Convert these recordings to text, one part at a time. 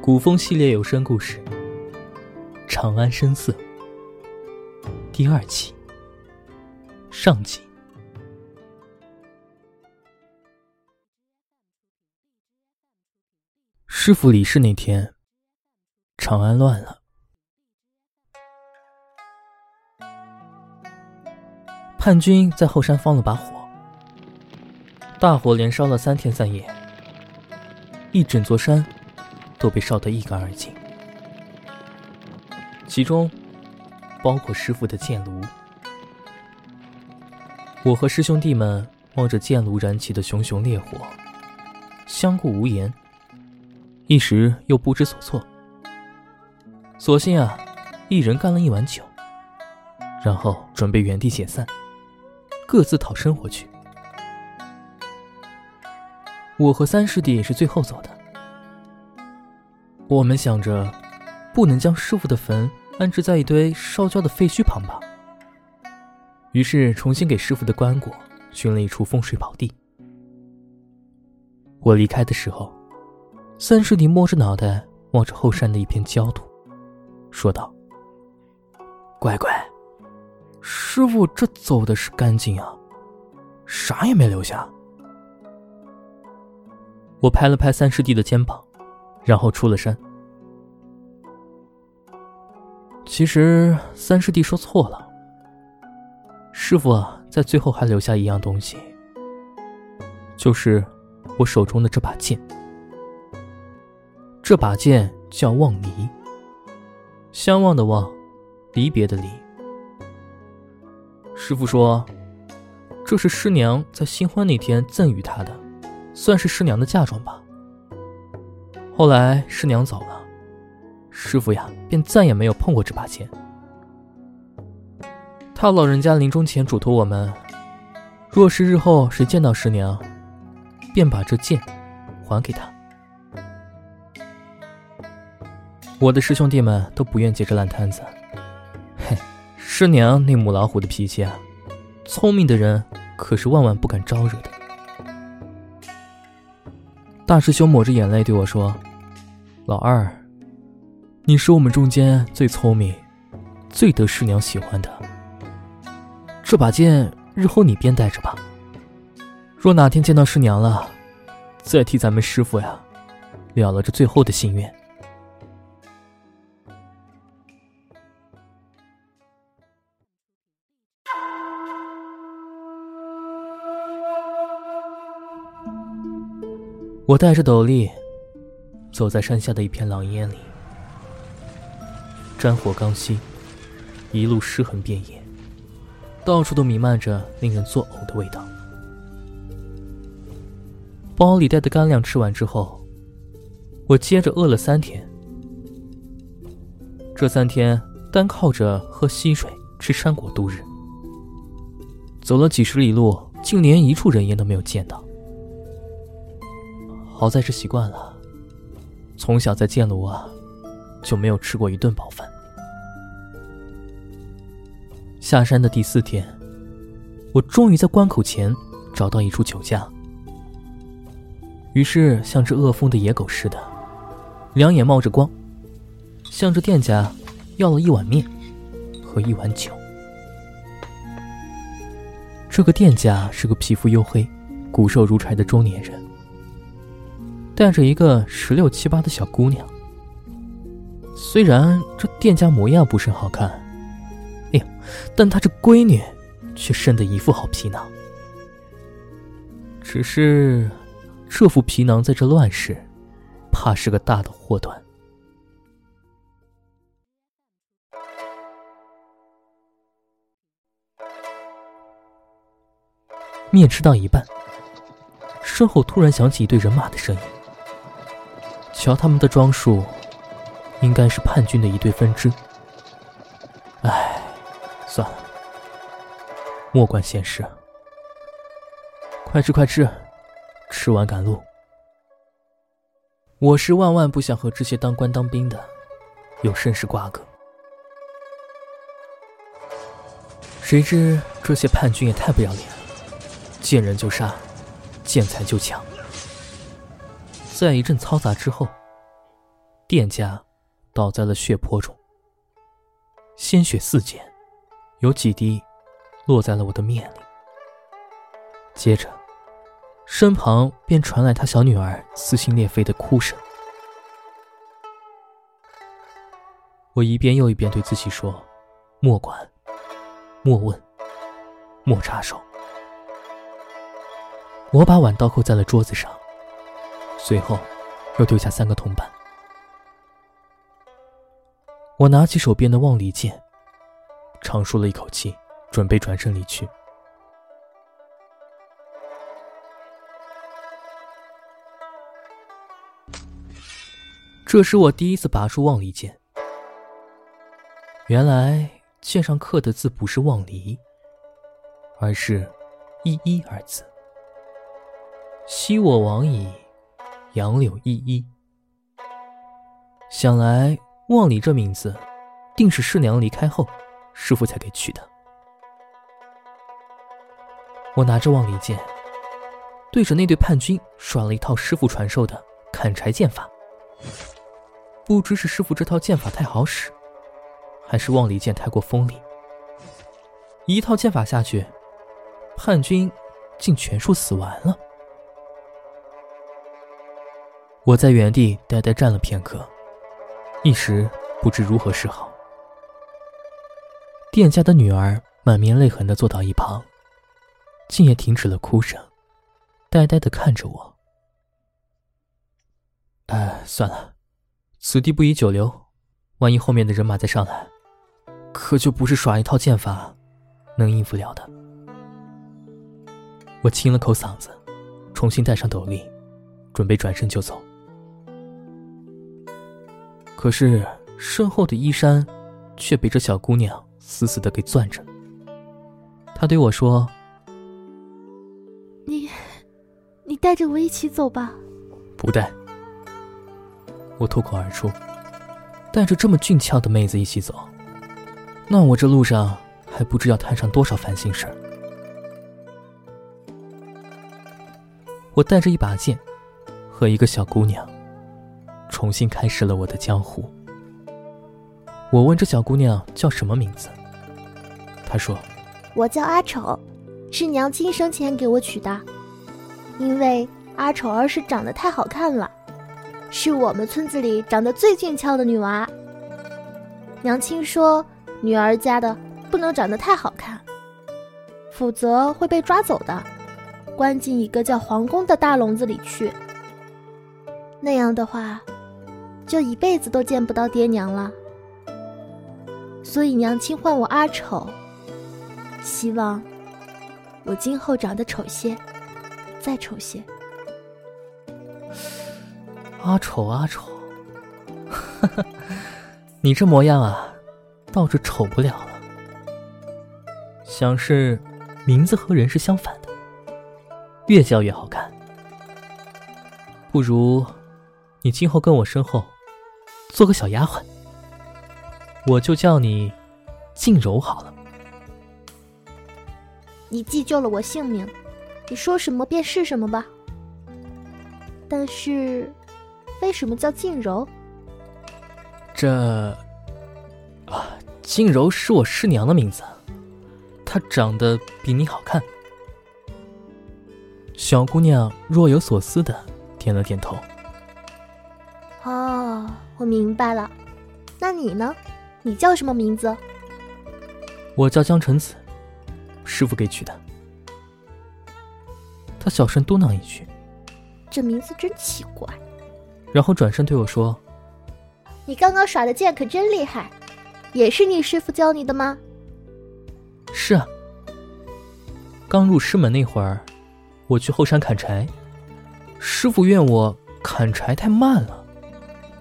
古风系列有声故事《长安深色》第二期上集。师傅离世那天，长安乱了，叛军在后山放了把火，大火连烧了三天三夜，一整座山。都被烧得一干二净，其中包括师傅的剑炉。我和师兄弟们望着剑炉燃起的熊熊烈火，相顾无言，一时又不知所措。索性啊，一人干了一碗酒，然后准备原地解散，各自讨生活去。我和三师弟是最后走的。我们想着，不能将师傅的坟安置在一堆烧焦的废墟旁吧。于是重新给师傅的棺椁寻了一处风水宝地。我离开的时候，三师弟摸着脑袋望着后山的一片焦土，说道：“乖乖，师傅这走的是干净啊，啥也没留下。”我拍了拍三师弟的肩膀。然后出了山。其实三师弟说错了。师傅啊在最后还留下一样东西，就是我手中的这把剑。这把剑叫望离，相望的望，离别的离。师傅说，这是师娘在新婚那天赠予他的，算是师娘的嫁妆吧。后来师娘走了，师傅呀便再也没有碰过这把剑。他老人家临终前嘱托我们，若是日后谁见到师娘，便把这剑还给他。我的师兄弟们都不愿接这烂摊子。嘿，师娘那母老虎的脾气啊，聪明的人可是万万不敢招惹的。大师兄抹着眼泪对我说。老二，你是我们中间最聪明、最得师娘喜欢的。这把剑日后你便带着吧。若哪天见到师娘了，再替咱们师傅呀了了这最后的心愿。我戴着斗笠。走在山下的一片狼烟里，战火刚熄，一路尸横遍野，到处都弥漫着令人作呕的味道。包里带的干粮吃完之后，我接着饿了三天。这三天单靠着喝溪水、吃山果度日，走了几十里路，竟连一处人烟都没有见到。好在是习惯了。从小在剑炉啊，就没有吃过一顿饱饭。下山的第四天，我终于在关口前找到一处酒家。于是像只饿疯的野狗似的，两眼冒着光，向着店家要了一碗面和一碗酒。这个店家是个皮肤黝黑、骨瘦如柴的中年人。带着一个十六七八的小姑娘，虽然这店家模样不甚好看，哎呀，但他这闺女却生得一副好皮囊。只是这副皮囊在这乱世，怕是个大的祸端。面吃到一半，身后突然响起一队人马的声音。瞧他们的装束，应该是叛军的一队分支。唉，算了，莫管闲事。快吃快吃，吃完赶路。我是万万不想和这些当官当兵的有生死瓜葛。谁知这些叛军也太不要脸了，见人就杀，见财就抢。在一阵嘈杂之后，店家倒在了血泊中，鲜血四溅，有几滴落在了我的面里。接着，身旁便传来他小女儿撕心裂肺的哭声。我一遍又一遍对自己说：“莫管，莫问，莫插手。”我把碗倒扣在了桌子上，随后又丢下三个铜板。我拿起手边的望离剑，长舒了一口气，准备转身离去。这是我第一次拔出望离剑。原来剑上刻的字不是望离，而是“依依”二字。昔我往矣，杨柳依依。想来望离这名字，定是师娘离开后，师傅才给取的。我拿着望离剑，对着那对叛军耍了一套师傅传授的砍柴剑法。不知是师傅这套剑法太好使，还是望离剑太过锋利。一套剑法下去，叛军竟全数死完了。我在原地呆呆站了片刻，一时不知如何是好。店家的女儿满面泪痕的坐到一旁，竟也停止了哭声，呆呆的看着我。哎，算了。此地不宜久留，万一后面的人马再上来，可就不是耍一套剑法能应付了的。我清了口嗓子，重新戴上斗笠，准备转身就走。可是身后的衣衫却被这小姑娘死死的给攥着。她对我说：“你，你带着我一起走吧。”不带。我脱口而出：“带着这么俊俏的妹子一起走，那我这路上还不知要摊上多少烦心事儿。”我带着一把剑和一个小姑娘，重新开始了我的江湖。我问这小姑娘叫什么名字，她说：“我叫阿丑，是娘亲生前给我取的，因为阿丑儿是长得太好看了。”是我们村子里长得最俊俏的女娃。娘亲说，女儿家的不能长得太好看，否则会被抓走的，关进一个叫皇宫的大笼子里去。那样的话，就一辈子都见不到爹娘了。所以娘亲唤我阿丑，希望我今后长得丑些，再丑些。阿丑阿丑，你这模样啊，倒是丑不了了。想是名字和人是相反的，越叫越好看。不如你今后跟我身后做个小丫鬟，我就叫你静柔好了。你既救了我性命，你说什么便是什么吧。但是。为什么叫静柔？这啊，静柔是我师娘的名字，她长得比你好看。小姑娘若有所思的点了点头。哦，我明白了。那你呢？你叫什么名字？我叫江晨子，师傅给取的。他小声嘟囔一句：“这名字真奇怪。”然后转身对我说：“你刚刚耍的剑可真厉害，也是你师傅教你的吗？”“是啊。刚入师门那会儿，我去后山砍柴，师傅怨我砍柴太慢了，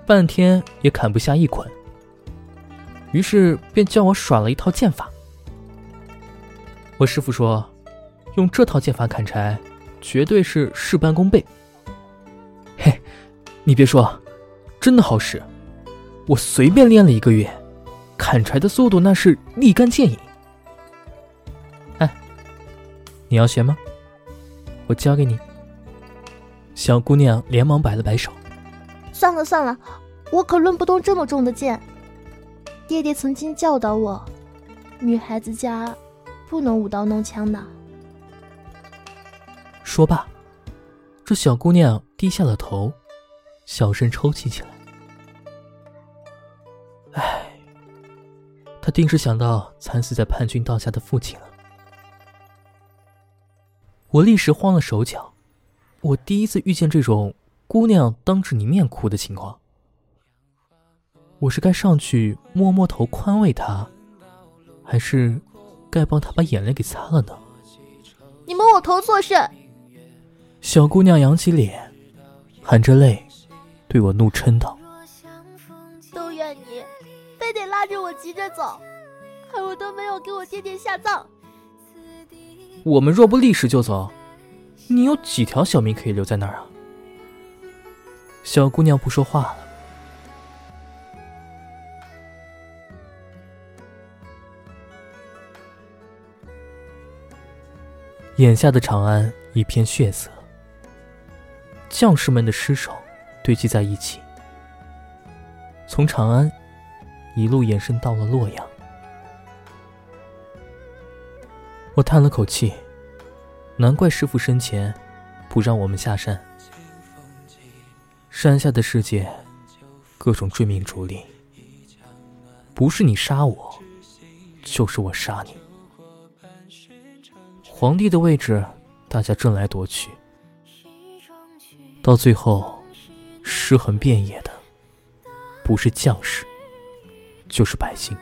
半天也砍不下一捆，于是便教我耍了一套剑法。我师傅说，用这套剑法砍柴，绝对是事半功倍。”嘿你别说，真的好使。我随便练了一个月，砍柴的速度那是立竿见影。哎，你要学吗？我教给你。小姑娘连忙摆了摆手：“算了算了，我可抡不动这么重的剑。爹爹曾经教导我，女孩子家不能舞刀弄枪的。说罢，这小姑娘低下了头，小声抽泣起来。唉，她定是想到惨死在叛军刀下的父亲了。我立时慌了手脚，我第一次遇见这种姑娘当着你面哭的情况。我是该上去摸摸头宽慰她，还是该帮她把眼泪给擦了呢？你摸我头做甚？小姑娘扬起脸，含着泪，对我怒嗔道：“都怨你，非得拉着我急着走，害我都没有给我爹爹下葬。我们若不立时就走，你有几条小命可以留在那儿啊？”小姑娘不说话了。眼下的长安一片血色。将士们的尸首堆积在一起，从长安一路延伸到了洛阳。我叹了口气，难怪师傅生前不让我们下山。山下的世界，各种追名逐利，不是你杀我，就是我杀你。皇帝的位置，大家争来夺去。到最后，尸横遍野的，不是将士，就是百姓。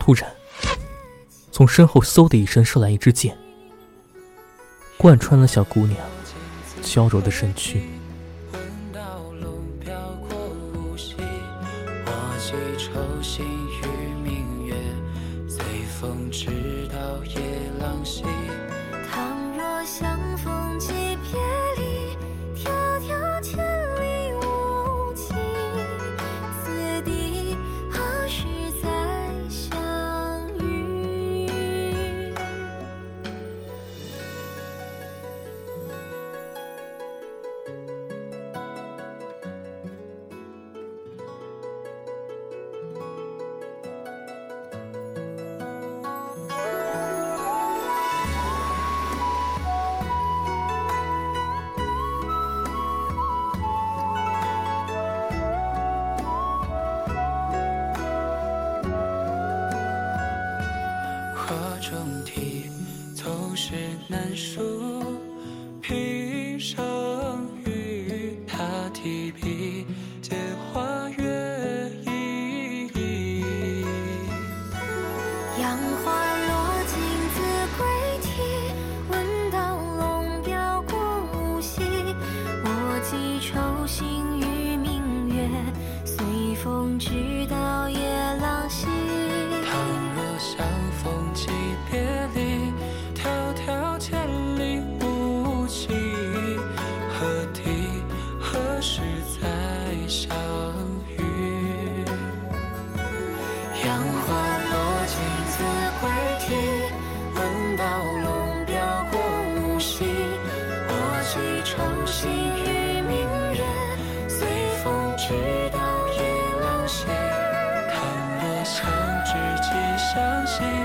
突然，从身后嗖的一声射来一支箭，贯穿了小姑娘娇柔的身躯。寄愁心与明月随风直到夜郎西 shame.